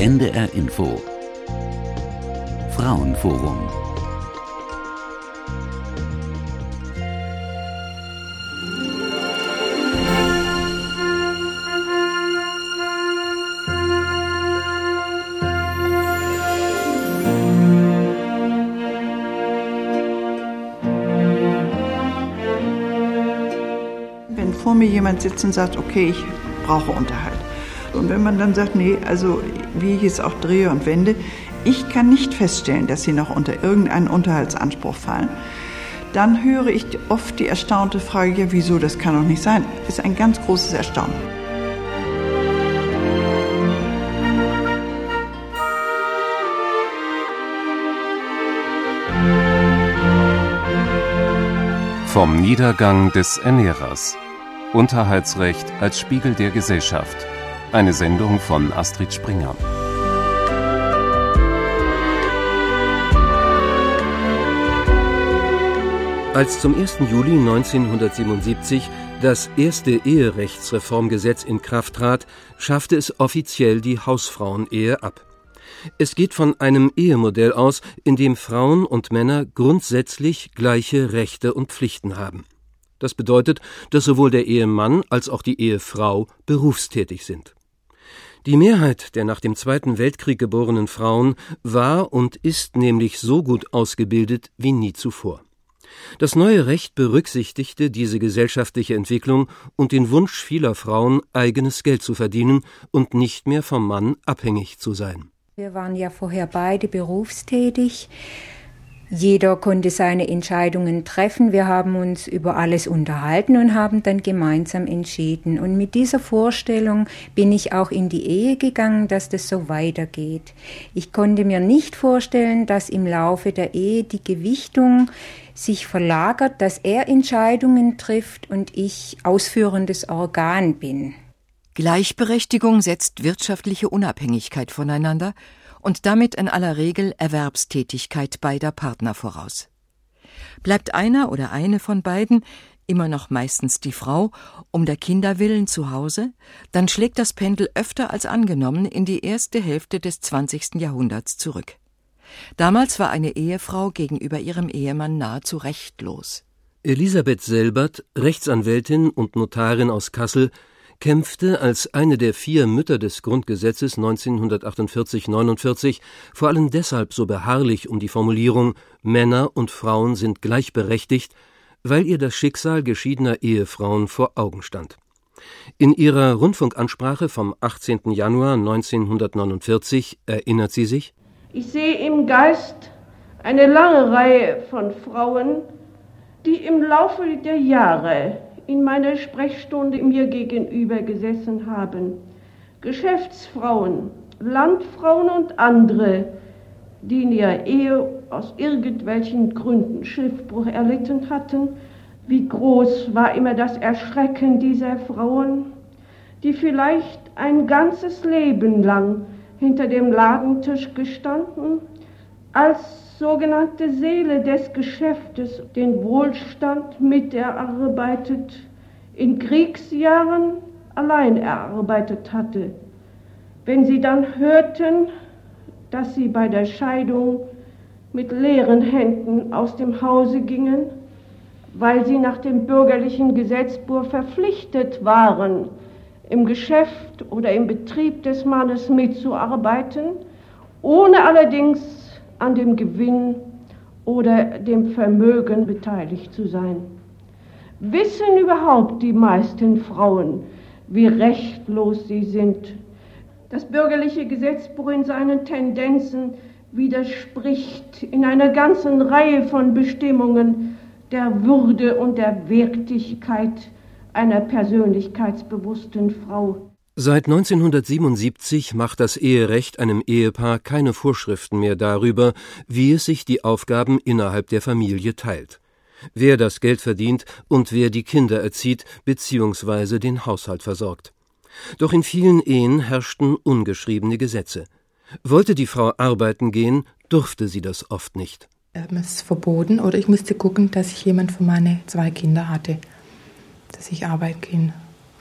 NDR Info Frauenforum Wenn vor mir jemand sitzt und sagt, okay, ich brauche Unterhalt. Und wenn man dann sagt, nee, also wie ich es auch drehe und wende, ich kann nicht feststellen, dass sie noch unter irgendeinen Unterhaltsanspruch fallen, dann höre ich oft die erstaunte Frage, ja wieso, das kann doch nicht sein. Ist ein ganz großes Erstaunen. Vom Niedergang des Ernährers. Unterhaltsrecht als Spiegel der Gesellschaft. Eine Sendung von Astrid Springer. Als zum 1. Juli 1977 das erste Eherechtsreformgesetz in Kraft trat, schaffte es offiziell die Hausfrauenehe ab. Es geht von einem Ehemodell aus, in dem Frauen und Männer grundsätzlich gleiche Rechte und Pflichten haben. Das bedeutet, dass sowohl der Ehemann als auch die Ehefrau berufstätig sind. Die Mehrheit der nach dem Zweiten Weltkrieg geborenen Frauen war und ist nämlich so gut ausgebildet wie nie zuvor. Das neue Recht berücksichtigte diese gesellschaftliche Entwicklung und den Wunsch vieler Frauen, eigenes Geld zu verdienen und nicht mehr vom Mann abhängig zu sein. Wir waren ja vorher beide berufstätig. Jeder konnte seine Entscheidungen treffen. Wir haben uns über alles unterhalten und haben dann gemeinsam entschieden. Und mit dieser Vorstellung bin ich auch in die Ehe gegangen, dass das so weitergeht. Ich konnte mir nicht vorstellen, dass im Laufe der Ehe die Gewichtung sich verlagert, dass er Entscheidungen trifft und ich ausführendes Organ bin. Gleichberechtigung setzt wirtschaftliche Unabhängigkeit voneinander und damit in aller Regel Erwerbstätigkeit beider Partner voraus. Bleibt einer oder eine von beiden, immer noch meistens die Frau, um der Kinder willen zu Hause, dann schlägt das Pendel öfter als angenommen in die erste Hälfte des 20. Jahrhunderts zurück. Damals war eine Ehefrau gegenüber ihrem Ehemann nahezu rechtlos. Elisabeth Selbert, Rechtsanwältin und Notarin aus Kassel, kämpfte als eine der vier Mütter des Grundgesetzes 1948-49 vor allem deshalb so beharrlich um die Formulierung Männer und Frauen sind gleichberechtigt, weil ihr das Schicksal geschiedener Ehefrauen vor Augen stand. In ihrer Rundfunkansprache vom 18. Januar 1949 erinnert sie sich Ich sehe im Geist eine lange Reihe von Frauen, die im Laufe der Jahre in meiner Sprechstunde mir gegenüber gesessen haben. Geschäftsfrauen, Landfrauen und andere, die in ihrer Ehe aus irgendwelchen Gründen Schiffbruch erlitten hatten. Wie groß war immer das Erschrecken dieser Frauen, die vielleicht ein ganzes Leben lang hinter dem Ladentisch gestanden, als sogenannte Seele des Geschäftes den Wohlstand mit erarbeitet, in Kriegsjahren allein erarbeitet hatte. Wenn sie dann hörten, dass sie bei der Scheidung mit leeren Händen aus dem Hause gingen, weil sie nach dem bürgerlichen Gesetzbuch verpflichtet waren, im Geschäft oder im Betrieb des Mannes mitzuarbeiten, ohne allerdings an dem Gewinn oder dem Vermögen beteiligt zu sein. Wissen überhaupt die meisten Frauen, wie rechtlos sie sind? Das bürgerliche Gesetzbuch in seinen Tendenzen widerspricht in einer ganzen Reihe von Bestimmungen der Würde und der Wertigkeit einer persönlichkeitsbewussten Frau. Seit 1977 macht das Eherecht einem Ehepaar keine Vorschriften mehr darüber, wie es sich die Aufgaben innerhalb der Familie teilt. Wer das Geld verdient und wer die Kinder erzieht bzw. den Haushalt versorgt. Doch in vielen Ehen herrschten ungeschriebene Gesetze. Wollte die Frau arbeiten gehen, durfte sie das oft nicht. Es ist verboten oder ich musste gucken, dass ich jemand für meine zwei Kinder hatte, dass ich arbeiten gehen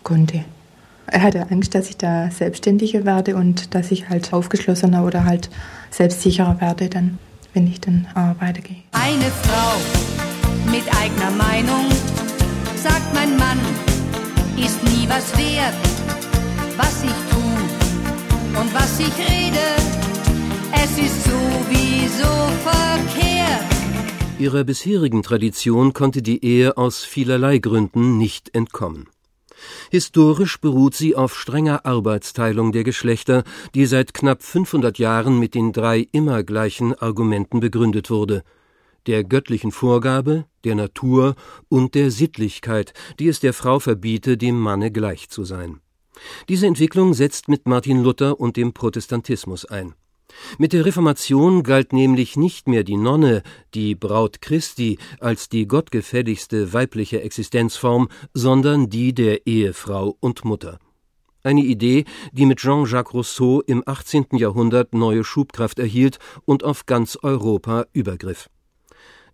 konnte. Er hatte Angst, dass ich da selbstständiger werde und dass ich halt aufgeschlossener oder halt selbstsicherer werde, dann, wenn ich dann arbeite gehe. Eine Frau mit eigener Meinung, sagt mein Mann, ist nie was wert, was ich tu und was ich rede. Es ist sowieso verkehrt. Ihrer bisherigen Tradition konnte die Ehe aus vielerlei Gründen nicht entkommen. Historisch beruht sie auf strenger Arbeitsteilung der Geschlechter, die seit knapp 500 Jahren mit den drei immer gleichen Argumenten begründet wurde der göttlichen Vorgabe, der Natur und der Sittlichkeit, die es der Frau verbiete, dem Manne gleich zu sein. Diese Entwicklung setzt mit Martin Luther und dem Protestantismus ein. Mit der Reformation galt nämlich nicht mehr die Nonne, die Braut Christi, als die gottgefälligste weibliche Existenzform, sondern die der Ehefrau und Mutter. Eine Idee, die mit Jean-Jacques Rousseau im 18. Jahrhundert neue Schubkraft erhielt und auf ganz Europa übergriff.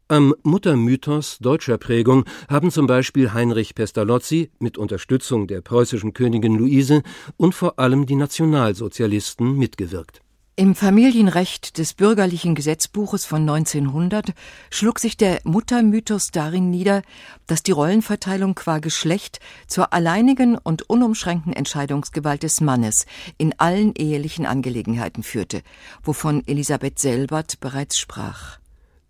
Am Muttermythos deutscher Prägung haben zum Beispiel Heinrich Pestalozzi mit Unterstützung der preußischen Königin Luise und vor allem die Nationalsozialisten mitgewirkt. Im Familienrecht des bürgerlichen Gesetzbuches von 1900 schlug sich der Muttermythos darin nieder, dass die Rollenverteilung qua Geschlecht zur alleinigen und unumschränkten Entscheidungsgewalt des Mannes in allen ehelichen Angelegenheiten führte, wovon Elisabeth Selbert bereits sprach.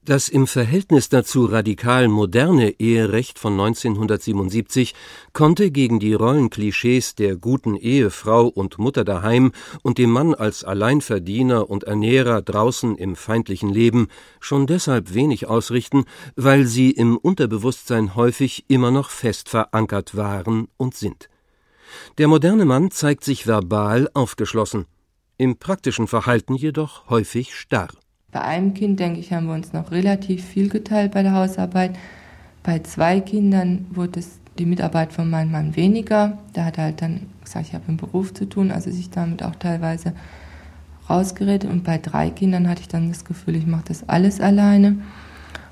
Das im Verhältnis dazu radikal moderne Eherecht von 1977 konnte gegen die Rollenklischees der guten Ehefrau und Mutter daheim und dem Mann als Alleinverdiener und Ernährer draußen im feindlichen Leben schon deshalb wenig ausrichten, weil sie im Unterbewusstsein häufig immer noch fest verankert waren und sind. Der moderne Mann zeigt sich verbal aufgeschlossen, im praktischen Verhalten jedoch häufig starr. Bei einem Kind, denke ich, haben wir uns noch relativ viel geteilt bei der Hausarbeit. Bei zwei Kindern wurde es die Mitarbeit von meinem Mann weniger. Der hat halt dann gesagt, ich habe einen Beruf zu tun, also sich damit auch teilweise rausgeredet. Und bei drei Kindern hatte ich dann das Gefühl, ich mache das alles alleine.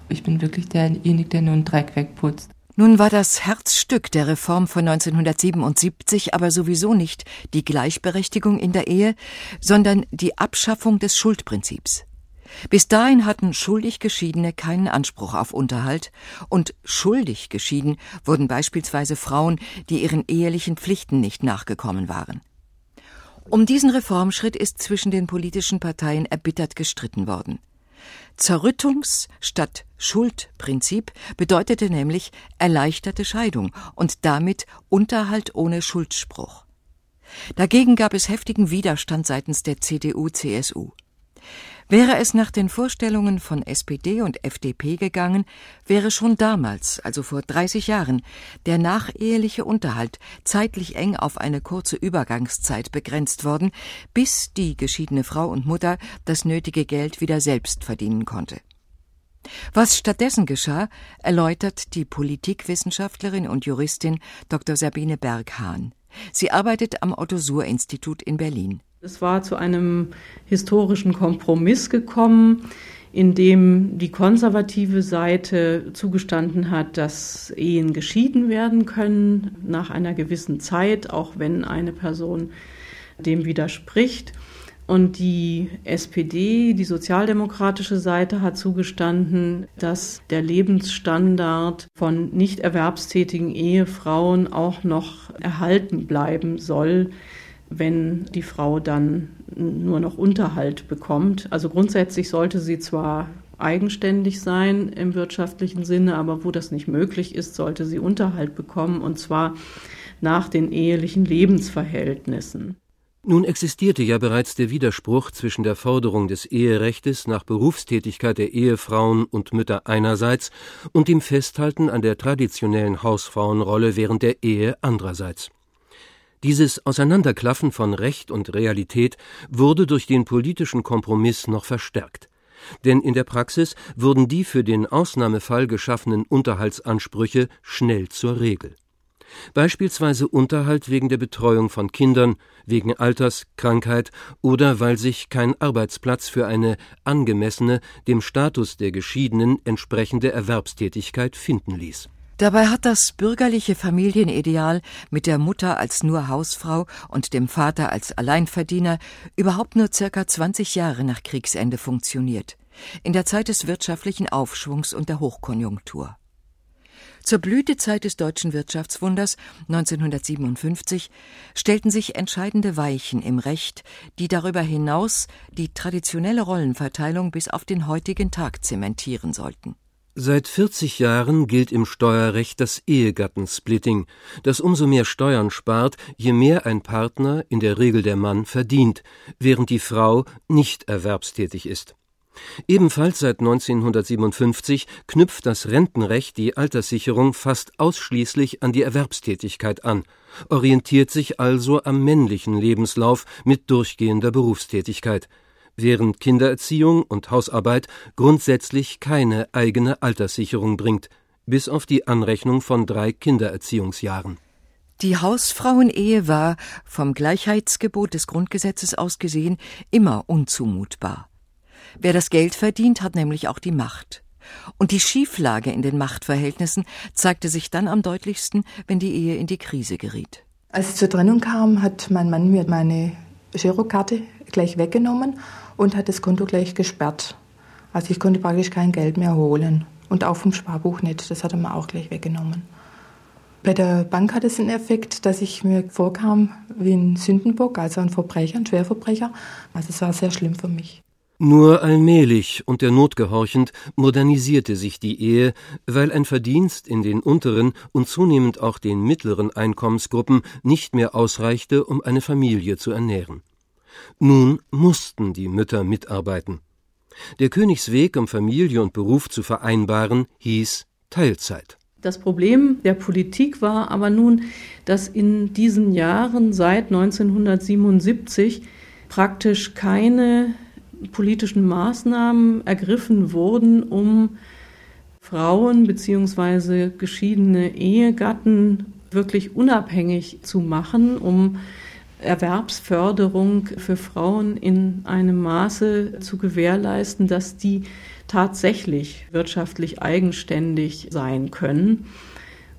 Ich bin wirklich derjenige, der nur einen Dreck wegputzt. Nun war das Herzstück der Reform von 1977 aber sowieso nicht die Gleichberechtigung in der Ehe, sondern die Abschaffung des Schuldprinzips. Bis dahin hatten schuldig Geschiedene keinen Anspruch auf Unterhalt, und schuldig geschieden wurden beispielsweise Frauen, die ihren ehelichen Pflichten nicht nachgekommen waren. Um diesen Reformschritt ist zwischen den politischen Parteien erbittert gestritten worden. Zerrüttungs- statt Schuldprinzip bedeutete nämlich erleichterte Scheidung und damit Unterhalt ohne Schuldspruch. Dagegen gab es heftigen Widerstand seitens der CDU-CSU. Wäre es nach den Vorstellungen von SPD und FDP gegangen, wäre schon damals, also vor 30 Jahren, der nacheheliche Unterhalt zeitlich eng auf eine kurze Übergangszeit begrenzt worden, bis die geschiedene Frau und Mutter das nötige Geld wieder selbst verdienen konnte. Was stattdessen geschah, erläutert die Politikwissenschaftlerin und Juristin Dr. Sabine Berghahn. Sie arbeitet am Otto-Suhr-Institut in Berlin. Es war zu einem historischen Kompromiss gekommen, in dem die konservative Seite zugestanden hat, dass Ehen geschieden werden können nach einer gewissen Zeit, auch wenn eine Person dem widerspricht. Und die SPD, die sozialdemokratische Seite, hat zugestanden, dass der Lebensstandard von nicht erwerbstätigen Ehefrauen auch noch erhalten bleiben soll wenn die Frau dann nur noch Unterhalt bekommt. Also grundsätzlich sollte sie zwar eigenständig sein im wirtschaftlichen Sinne, aber wo das nicht möglich ist, sollte sie Unterhalt bekommen und zwar nach den ehelichen Lebensverhältnissen. Nun existierte ja bereits der Widerspruch zwischen der Forderung des Eherechtes nach Berufstätigkeit der Ehefrauen und Mütter einerseits und dem Festhalten an der traditionellen Hausfrauenrolle während der Ehe andererseits. Dieses Auseinanderklaffen von Recht und Realität wurde durch den politischen Kompromiss noch verstärkt. Denn in der Praxis wurden die für den Ausnahmefall geschaffenen Unterhaltsansprüche schnell zur Regel. Beispielsweise Unterhalt wegen der Betreuung von Kindern, wegen Alters, Krankheit oder weil sich kein Arbeitsplatz für eine angemessene, dem Status der Geschiedenen entsprechende Erwerbstätigkeit finden ließ. Dabei hat das bürgerliche Familienideal mit der Mutter als nur Hausfrau und dem Vater als Alleinverdiener überhaupt nur circa 20 Jahre nach Kriegsende funktioniert, in der Zeit des wirtschaftlichen Aufschwungs und der Hochkonjunktur. Zur Blütezeit des deutschen Wirtschaftswunders 1957 stellten sich entscheidende Weichen im Recht, die darüber hinaus die traditionelle Rollenverteilung bis auf den heutigen Tag zementieren sollten. Seit 40 Jahren gilt im Steuerrecht das Ehegattensplitting, das umso mehr Steuern spart, je mehr ein Partner, in der Regel der Mann, verdient, während die Frau nicht erwerbstätig ist. Ebenfalls seit 1957 knüpft das Rentenrecht die Alterssicherung fast ausschließlich an die Erwerbstätigkeit an, orientiert sich also am männlichen Lebenslauf mit durchgehender Berufstätigkeit während Kindererziehung und Hausarbeit grundsätzlich keine eigene Alterssicherung bringt, bis auf die Anrechnung von drei Kindererziehungsjahren. Die Hausfrauenehe war, vom Gleichheitsgebot des Grundgesetzes aus gesehen, immer unzumutbar. Wer das Geld verdient, hat nämlich auch die Macht. Und die Schieflage in den Machtverhältnissen zeigte sich dann am deutlichsten, wenn die Ehe in die Krise geriet. Als es zur Trennung kam, hat mein Mann mir meine Girokarte gleich weggenommen und hat das Konto gleich gesperrt. Also ich konnte praktisch kein Geld mehr holen. Und auch vom Sparbuch nicht. Das hat er mir auch gleich weggenommen. Bei der Bank hat es den Effekt, dass ich mir vorkam wie ein Sündenbock, also ein Verbrecher, ein Schwerverbrecher. Also es war sehr schlimm für mich. Nur allmählich und der Not gehorchend modernisierte sich die Ehe, weil ein Verdienst in den unteren und zunehmend auch den mittleren Einkommensgruppen nicht mehr ausreichte, um eine Familie zu ernähren. Nun mussten die Mütter mitarbeiten. Der Königsweg, um Familie und Beruf zu vereinbaren, hieß Teilzeit. Das Problem der Politik war aber nun, dass in diesen Jahren seit 1977 praktisch keine politischen Maßnahmen ergriffen wurden, um Frauen bzw. geschiedene Ehegatten wirklich unabhängig zu machen, um Erwerbsförderung für Frauen in einem Maße zu gewährleisten, dass die tatsächlich wirtschaftlich eigenständig sein können.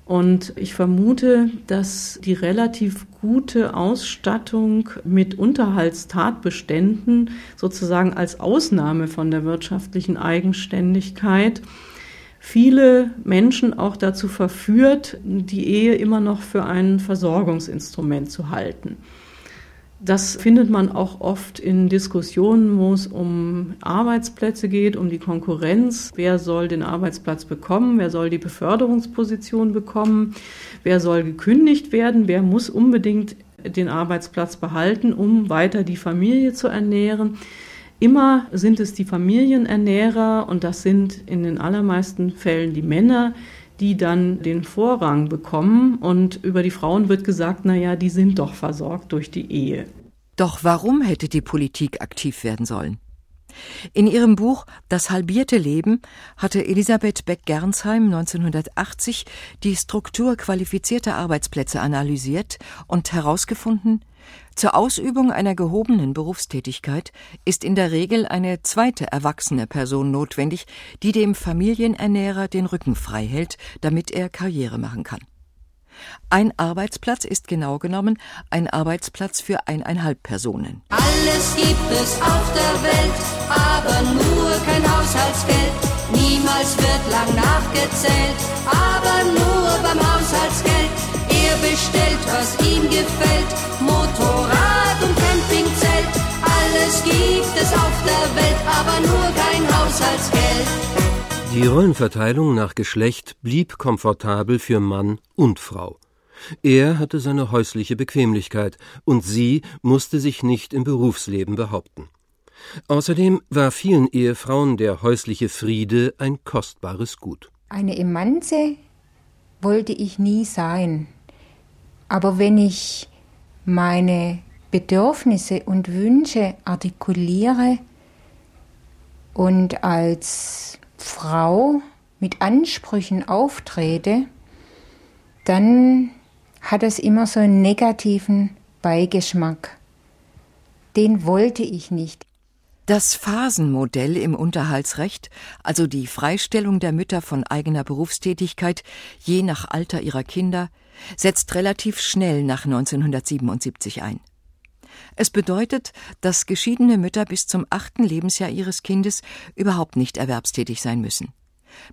Und ich vermute, dass die relativ gute Ausstattung mit Unterhaltstatbeständen sozusagen als Ausnahme von der wirtschaftlichen Eigenständigkeit viele Menschen auch dazu verführt, die Ehe immer noch für ein Versorgungsinstrument zu halten. Das findet man auch oft in Diskussionen, wo es um Arbeitsplätze geht, um die Konkurrenz. Wer soll den Arbeitsplatz bekommen? Wer soll die Beförderungsposition bekommen? Wer soll gekündigt werden? Wer muss unbedingt den Arbeitsplatz behalten, um weiter die Familie zu ernähren? Immer sind es die Familienernährer und das sind in den allermeisten Fällen die Männer, die dann den Vorrang bekommen und über die Frauen wird gesagt, na ja, die sind doch versorgt durch die Ehe. Doch warum hätte die Politik aktiv werden sollen? In ihrem Buch Das halbierte Leben hatte Elisabeth Beck-Gernsheim 1980 die Struktur qualifizierter Arbeitsplätze analysiert und herausgefunden, zur Ausübung einer gehobenen Berufstätigkeit ist in der Regel eine zweite erwachsene Person notwendig, die dem Familienernährer den Rücken frei hält, damit er Karriere machen kann. Ein Arbeitsplatz ist genau genommen ein Arbeitsplatz für eineinhalb Personen. Alles gibt es auf der Welt, aber nur kein Haushaltsgeld. Niemals wird lang nachgezählt, aber nur beim Haushaltsgeld. Er bestellt, was ihm gefällt, Motorrad und Campingzelt. Alles gibt es auf der Welt, aber nur kein Haushaltsgeld. Die Rollenverteilung nach Geschlecht blieb komfortabel für Mann und Frau. Er hatte seine häusliche Bequemlichkeit, und sie musste sich nicht im Berufsleben behaupten. Außerdem war vielen Ehefrauen der häusliche Friede ein kostbares Gut. Eine Emanze wollte ich nie sein. Aber wenn ich meine Bedürfnisse und Wünsche artikuliere und als Frau mit Ansprüchen auftrete, dann hat es immer so einen negativen Beigeschmack. Den wollte ich nicht. Das Phasenmodell im Unterhaltsrecht, also die Freistellung der Mütter von eigener Berufstätigkeit je nach Alter ihrer Kinder, setzt relativ schnell nach 1977 ein. Es bedeutet, dass geschiedene Mütter bis zum achten Lebensjahr ihres Kindes überhaupt nicht erwerbstätig sein müssen.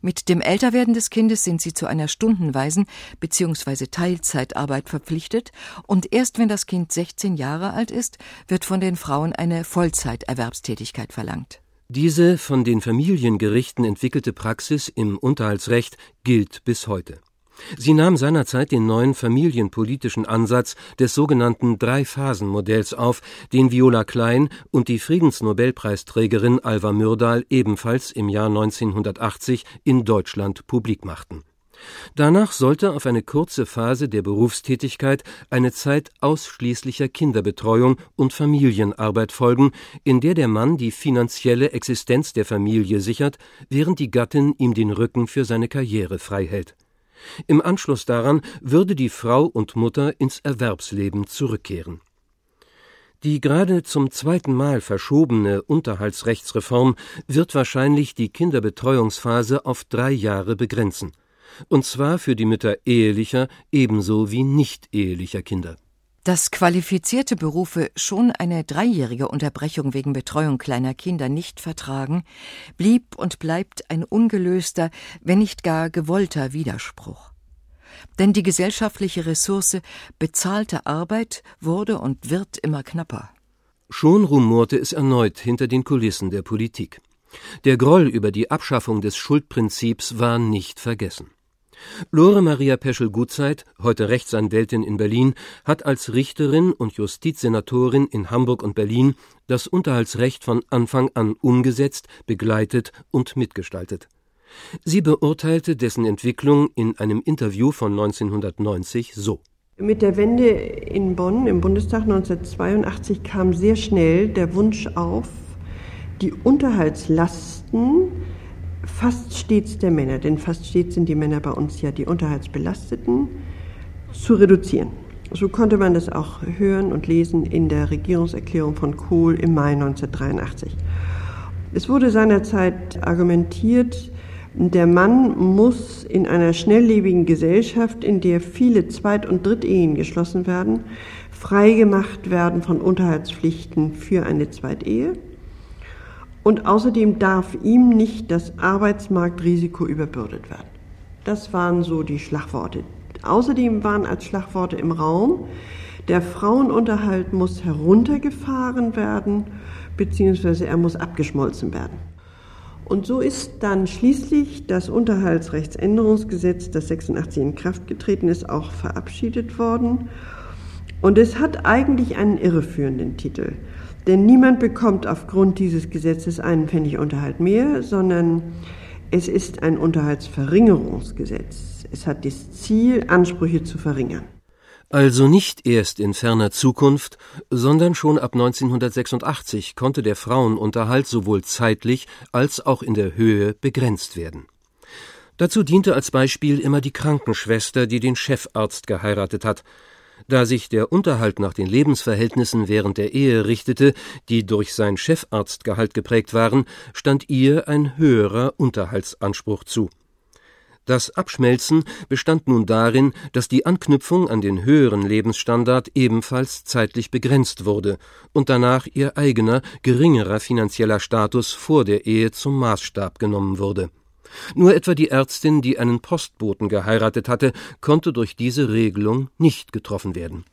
Mit dem Älterwerden des Kindes sind sie zu einer stundenweisen bzw. Teilzeitarbeit verpflichtet und erst wenn das Kind 16 Jahre alt ist, wird von den Frauen eine Vollzeiterwerbstätigkeit verlangt. Diese von den Familiengerichten entwickelte Praxis im Unterhaltsrecht gilt bis heute. Sie nahm seinerzeit den neuen familienpolitischen Ansatz des sogenannten Drei-Phasen-Modells auf, den Viola Klein und die Friedensnobelpreisträgerin Alva Myrdal ebenfalls im Jahr 1980 in Deutschland publik machten. Danach sollte auf eine kurze Phase der Berufstätigkeit eine Zeit ausschließlicher Kinderbetreuung und Familienarbeit folgen, in der der Mann die finanzielle Existenz der Familie sichert, während die Gattin ihm den Rücken für seine Karriere frei hält im Anschluss daran würde die Frau und Mutter ins Erwerbsleben zurückkehren. Die gerade zum zweiten Mal verschobene Unterhaltsrechtsreform wird wahrscheinlich die Kinderbetreuungsphase auf drei Jahre begrenzen, und zwar für die Mütter ehelicher ebenso wie nicht ehelicher Kinder. Dass qualifizierte Berufe schon eine dreijährige Unterbrechung wegen Betreuung kleiner Kinder nicht vertragen, blieb und bleibt ein ungelöster, wenn nicht gar gewollter Widerspruch. Denn die gesellschaftliche Ressource bezahlte Arbeit wurde und wird immer knapper. Schon rumorte es erneut hinter den Kulissen der Politik. Der Groll über die Abschaffung des Schuldprinzips war nicht vergessen. Lore Maria Peschel-Gutzeit, heute Rechtsanwältin in Berlin, hat als Richterin und Justizsenatorin in Hamburg und Berlin das Unterhaltsrecht von Anfang an umgesetzt, begleitet und mitgestaltet. Sie beurteilte dessen Entwicklung in einem Interview von 1990 so. Mit der Wende in Bonn im Bundestag 1982 kam sehr schnell der Wunsch auf, die Unterhaltslasten fast stets der Männer, denn fast stets sind die Männer bei uns ja die Unterhaltsbelasteten, zu reduzieren. So konnte man das auch hören und lesen in der Regierungserklärung von Kohl im Mai 1983. Es wurde seinerzeit argumentiert, der Mann muss in einer schnelllebigen Gesellschaft, in der viele Zweit- und Drittehen geschlossen werden, freigemacht werden von Unterhaltspflichten für eine Zweitehe und außerdem darf ihm nicht das Arbeitsmarktrisiko überbürdet werden. Das waren so die Schlagworte. Außerdem waren als Schlagworte im Raum, der Frauenunterhalt muss heruntergefahren werden, beziehungsweise er muss abgeschmolzen werden. Und so ist dann schließlich das Unterhaltsrechtsänderungsgesetz, das 86 in Kraft getreten ist, auch verabschiedet worden. Und es hat eigentlich einen irreführenden Titel. Denn niemand bekommt aufgrund dieses Gesetzes einen Pfennigunterhalt mehr, sondern es ist ein Unterhaltsverringerungsgesetz. Es hat das Ziel, Ansprüche zu verringern. Also nicht erst in ferner Zukunft, sondern schon ab 1986 konnte der Frauenunterhalt sowohl zeitlich als auch in der Höhe begrenzt werden. Dazu diente als Beispiel immer die Krankenschwester, die den Chefarzt geheiratet hat, da sich der Unterhalt nach den Lebensverhältnissen während der Ehe richtete, die durch sein Chefarztgehalt geprägt waren, stand ihr ein höherer Unterhaltsanspruch zu. Das Abschmelzen bestand nun darin, dass die Anknüpfung an den höheren Lebensstandard ebenfalls zeitlich begrenzt wurde und danach ihr eigener, geringerer finanzieller Status vor der Ehe zum Maßstab genommen wurde nur etwa die Ärztin, die einen Postboten geheiratet hatte, konnte durch diese Regelung nicht getroffen werden.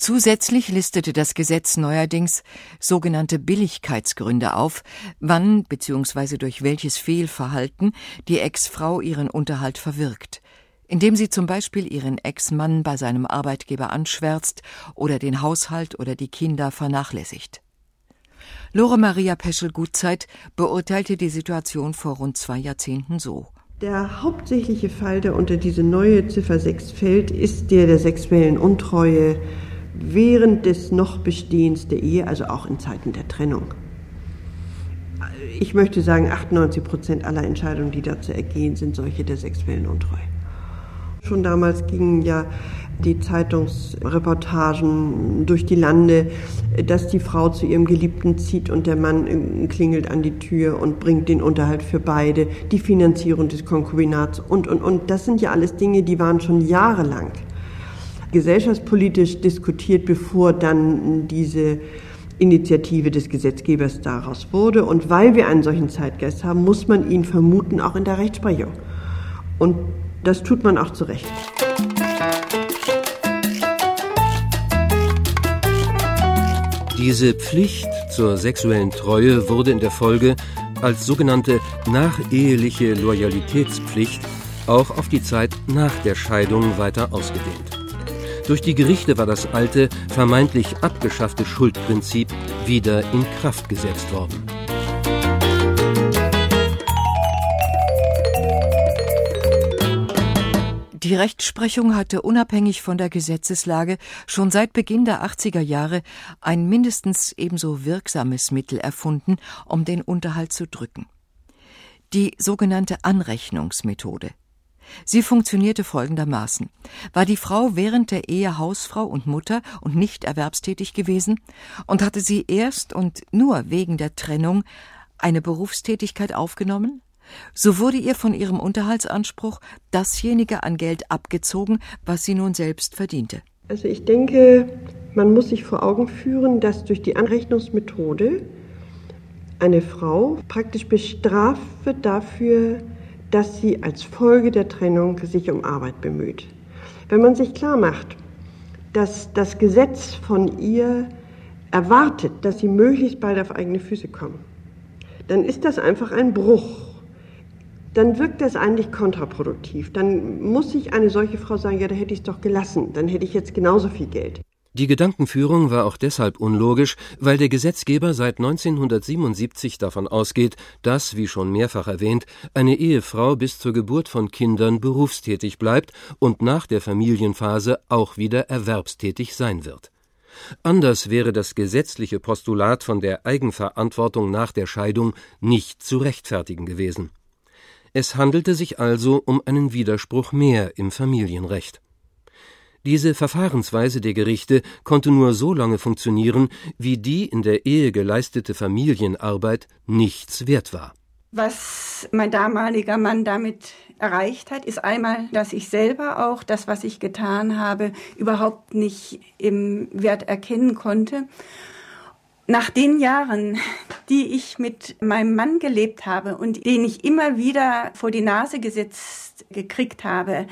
Zusätzlich listete das Gesetz neuerdings sogenannte Billigkeitsgründe auf, wann bzw. durch welches Fehlverhalten die Ex-Frau ihren Unterhalt verwirkt, indem sie zum Beispiel ihren Ex-Mann bei seinem Arbeitgeber anschwärzt oder den Haushalt oder die Kinder vernachlässigt. Lore Maria Peschel-Gutzeit beurteilte die Situation vor rund zwei Jahrzehnten so. Der hauptsächliche Fall, der unter diese neue Ziffer 6 fällt, ist der der sexuellen Untreue während des noch Bestehens der Ehe, also auch in Zeiten der Trennung. Ich möchte sagen, 98 Prozent aller Entscheidungen, die dazu ergehen, sind solche der sexuellen Untreue. Schon damals gingen ja die Zeitungsreportagen durch die Lande, dass die Frau zu ihrem Geliebten zieht und der Mann klingelt an die Tür und bringt den Unterhalt für beide, die Finanzierung des Konkubinats und, und, und. Das sind ja alles Dinge, die waren schon jahrelang gesellschaftspolitisch diskutiert, bevor dann diese Initiative des Gesetzgebers daraus wurde. Und weil wir einen solchen Zeitgeist haben, muss man ihn vermuten, auch in der Rechtsprechung. Und das tut man auch zu Recht. Diese Pflicht zur sexuellen Treue wurde in der Folge als sogenannte nacheheliche Loyalitätspflicht auch auf die Zeit nach der Scheidung weiter ausgedehnt. Durch die Gerichte war das alte, vermeintlich abgeschaffte Schuldprinzip wieder in Kraft gesetzt worden. Die Rechtsprechung hatte unabhängig von der Gesetzeslage schon seit Beginn der 80er Jahre ein mindestens ebenso wirksames Mittel erfunden, um den Unterhalt zu drücken. Die sogenannte Anrechnungsmethode. Sie funktionierte folgendermaßen. War die Frau während der Ehe Hausfrau und Mutter und nicht erwerbstätig gewesen und hatte sie erst und nur wegen der Trennung eine Berufstätigkeit aufgenommen, so wurde ihr von ihrem Unterhaltsanspruch dasjenige an Geld abgezogen, was sie nun selbst verdiente. Also ich denke, man muss sich vor Augen führen, dass durch die Anrechnungsmethode eine Frau praktisch bestraft wird dafür, dass sie als Folge der Trennung sich um Arbeit bemüht. Wenn man sich klar macht, dass das Gesetz von ihr erwartet, dass sie möglichst bald auf eigene Füße kommen, dann ist das einfach ein Bruch. Dann wirkt das eigentlich kontraproduktiv. Dann muss sich eine solche Frau sagen, ja, da hätte ich es doch gelassen, dann hätte ich jetzt genauso viel Geld. Die Gedankenführung war auch deshalb unlogisch, weil der Gesetzgeber seit 1977 davon ausgeht, dass, wie schon mehrfach erwähnt, eine Ehefrau bis zur Geburt von Kindern berufstätig bleibt und nach der Familienphase auch wieder erwerbstätig sein wird. Anders wäre das gesetzliche Postulat von der Eigenverantwortung nach der Scheidung nicht zu rechtfertigen gewesen. Es handelte sich also um einen Widerspruch mehr im Familienrecht. Diese Verfahrensweise der Gerichte konnte nur so lange funktionieren, wie die in der Ehe geleistete Familienarbeit nichts wert war. Was mein damaliger Mann damit erreicht hat, ist einmal, dass ich selber auch das, was ich getan habe, überhaupt nicht im Wert erkennen konnte. Nach den Jahren, die ich mit meinem Mann gelebt habe und den ich immer wieder vor die Nase gesetzt gekriegt habe,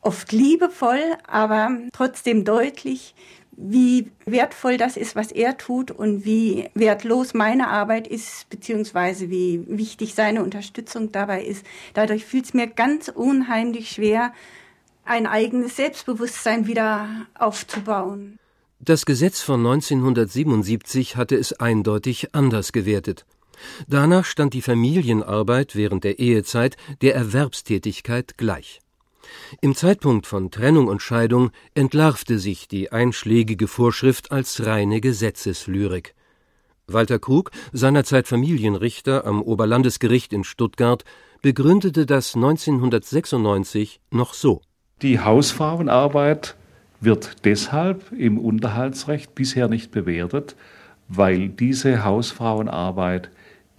oft liebevoll, aber trotzdem deutlich, wie wertvoll das ist, was er tut und wie wertlos meine Arbeit ist, beziehungsweise wie wichtig seine Unterstützung dabei ist. Dadurch fühlt es mir ganz unheimlich schwer, ein eigenes Selbstbewusstsein wieder aufzubauen. Das Gesetz von 1977 hatte es eindeutig anders gewertet. Danach stand die Familienarbeit während der Ehezeit der Erwerbstätigkeit gleich. Im Zeitpunkt von Trennung und Scheidung entlarvte sich die einschlägige Vorschrift als reine Gesetzeslyrik. Walter Krug, seinerzeit Familienrichter am Oberlandesgericht in Stuttgart, begründete das 1996 noch so. Die Hausfrauenarbeit wird deshalb im Unterhaltsrecht bisher nicht bewertet, weil diese Hausfrauenarbeit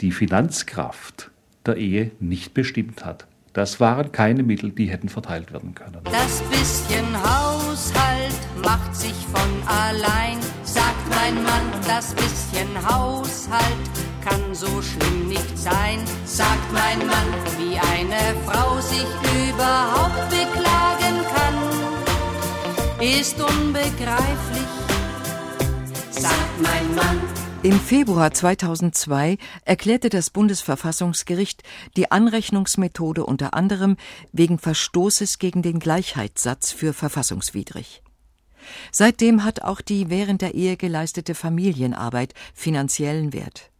die Finanzkraft der Ehe nicht bestimmt hat. Das waren keine Mittel, die hätten verteilt werden können. Das bisschen Haushalt macht sich von allein, sagt mein Mann. Das bisschen Haushalt kann so schlimm nicht sein, sagt mein Mann. Wie eine Frau sich überhaupt kann, ist unbegreiflich, sagt mein Mann. Im Februar 2002 erklärte das Bundesverfassungsgericht die Anrechnungsmethode unter anderem wegen Verstoßes gegen den Gleichheitssatz für verfassungswidrig. Seitdem hat auch die während der Ehe geleistete Familienarbeit finanziellen Wert.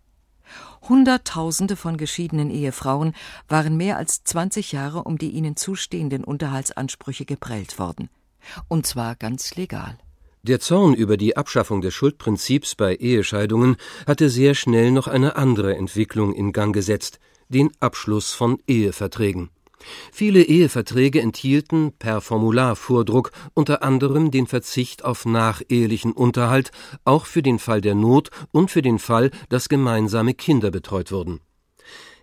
Hunderttausende von geschiedenen Ehefrauen waren mehr als 20 Jahre um die ihnen zustehenden Unterhaltsansprüche geprellt worden. Und zwar ganz legal. Der Zorn über die Abschaffung des Schuldprinzips bei Ehescheidungen hatte sehr schnell noch eine andere Entwicklung in Gang gesetzt, den Abschluss von Eheverträgen. Viele Eheverträge enthielten per Formularvordruck unter anderem den Verzicht auf nachehelichen Unterhalt, auch für den Fall der Not und für den Fall, dass gemeinsame Kinder betreut wurden.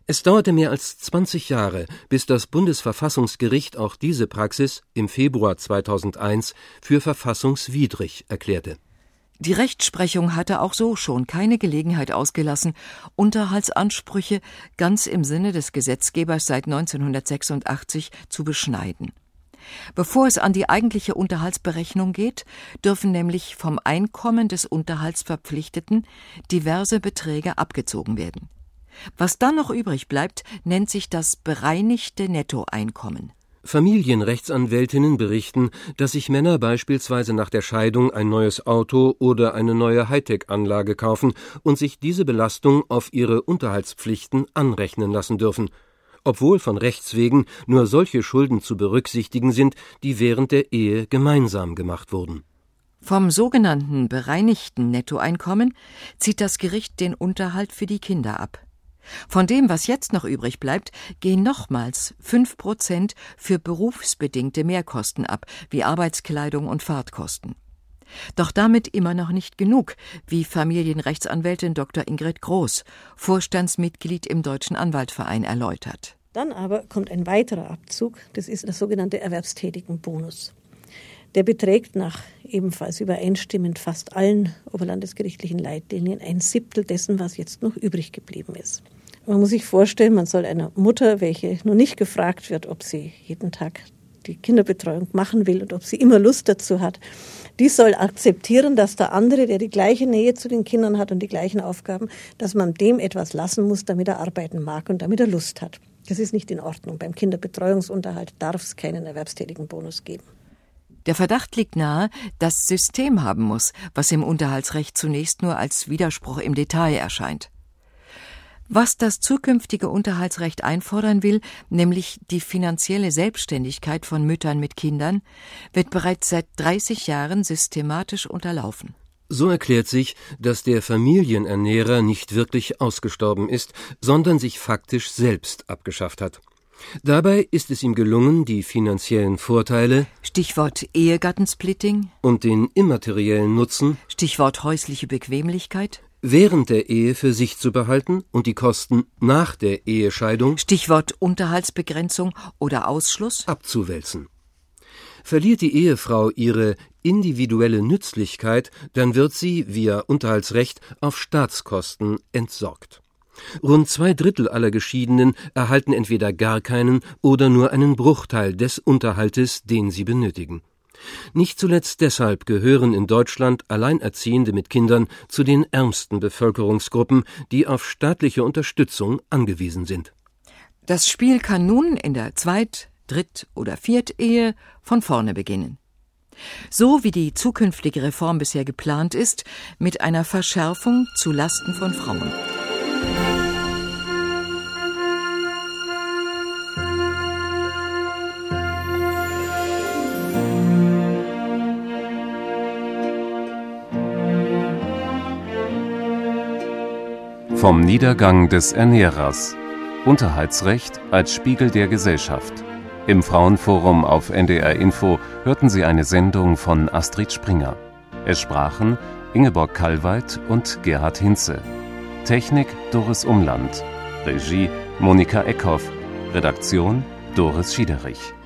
Es dauerte mehr als 20 Jahre, bis das Bundesverfassungsgericht auch diese Praxis im Februar 2001 für verfassungswidrig erklärte die Rechtsprechung hatte auch so schon keine Gelegenheit ausgelassen, Unterhaltsansprüche ganz im Sinne des Gesetzgebers seit 1986 zu beschneiden. Bevor es an die eigentliche Unterhaltsberechnung geht, dürfen nämlich vom Einkommen des Unterhaltsverpflichteten diverse Beträge abgezogen werden. Was dann noch übrig bleibt, nennt sich das bereinigte Nettoeinkommen. Familienrechtsanwältinnen berichten, dass sich Männer beispielsweise nach der Scheidung ein neues Auto oder eine neue Hightech-Anlage kaufen und sich diese Belastung auf ihre Unterhaltspflichten anrechnen lassen dürfen, obwohl von Rechts wegen nur solche Schulden zu berücksichtigen sind, die während der Ehe gemeinsam gemacht wurden. Vom sogenannten bereinigten Nettoeinkommen zieht das Gericht den Unterhalt für die Kinder ab. Von dem, was jetzt noch übrig bleibt, gehen nochmals fünf Prozent für berufsbedingte Mehrkosten ab, wie Arbeitskleidung und Fahrtkosten. Doch damit immer noch nicht genug, wie Familienrechtsanwältin Dr. Ingrid Groß, Vorstandsmitglied im Deutschen Anwaltverein, erläutert. Dann aber kommt ein weiterer Abzug, das ist der sogenannte Erwerbstätigenbonus. Der beträgt nach ebenfalls übereinstimmend fast allen oberlandesgerichtlichen Leitlinien ein Siebtel dessen, was jetzt noch übrig geblieben ist. Man muss sich vorstellen, man soll einer Mutter, welche nur nicht gefragt wird, ob sie jeden Tag die Kinderbetreuung machen will und ob sie immer Lust dazu hat, die soll akzeptieren, dass der andere, der die gleiche Nähe zu den Kindern hat und die gleichen Aufgaben, dass man dem etwas lassen muss, damit er arbeiten mag und damit er Lust hat. Das ist nicht in Ordnung. Beim Kinderbetreuungsunterhalt darf es keinen erwerbstätigen Bonus geben. Der Verdacht liegt nahe, dass System haben muss, was im Unterhaltsrecht zunächst nur als Widerspruch im Detail erscheint. Was das zukünftige Unterhaltsrecht einfordern will, nämlich die finanzielle Selbstständigkeit von Müttern mit Kindern, wird bereits seit 30 Jahren systematisch unterlaufen. So erklärt sich, dass der Familienernährer nicht wirklich ausgestorben ist, sondern sich faktisch selbst abgeschafft hat. Dabei ist es ihm gelungen, die finanziellen Vorteile Stichwort Ehegattensplitting und den immateriellen Nutzen Stichwort häusliche Bequemlichkeit während der Ehe für sich zu behalten und die Kosten nach der Ehescheidung Stichwort Unterhaltsbegrenzung oder Ausschluss abzuwälzen. Verliert die Ehefrau ihre individuelle Nützlichkeit, dann wird sie via Unterhaltsrecht auf Staatskosten entsorgt. Rund zwei Drittel aller Geschiedenen erhalten entweder gar keinen oder nur einen Bruchteil des Unterhaltes, den sie benötigen. Nicht zuletzt deshalb gehören in Deutschland Alleinerziehende mit Kindern zu den ärmsten Bevölkerungsgruppen, die auf staatliche Unterstützung angewiesen sind. Das Spiel kann nun in der Zweit-, Dritt- oder Viertehe von vorne beginnen. So wie die zukünftige Reform bisher geplant ist, mit einer Verschärfung zu Lasten von Frauen. Vom Niedergang des Ernährers. Unterhaltsrecht als Spiegel der Gesellschaft. Im Frauenforum auf NDR Info hörten Sie eine Sendung von Astrid Springer. Es sprachen Ingeborg Kallweit und Gerhard Hinze. Technik Doris Umland. Regie Monika Eckhoff. Redaktion Doris Schiederich.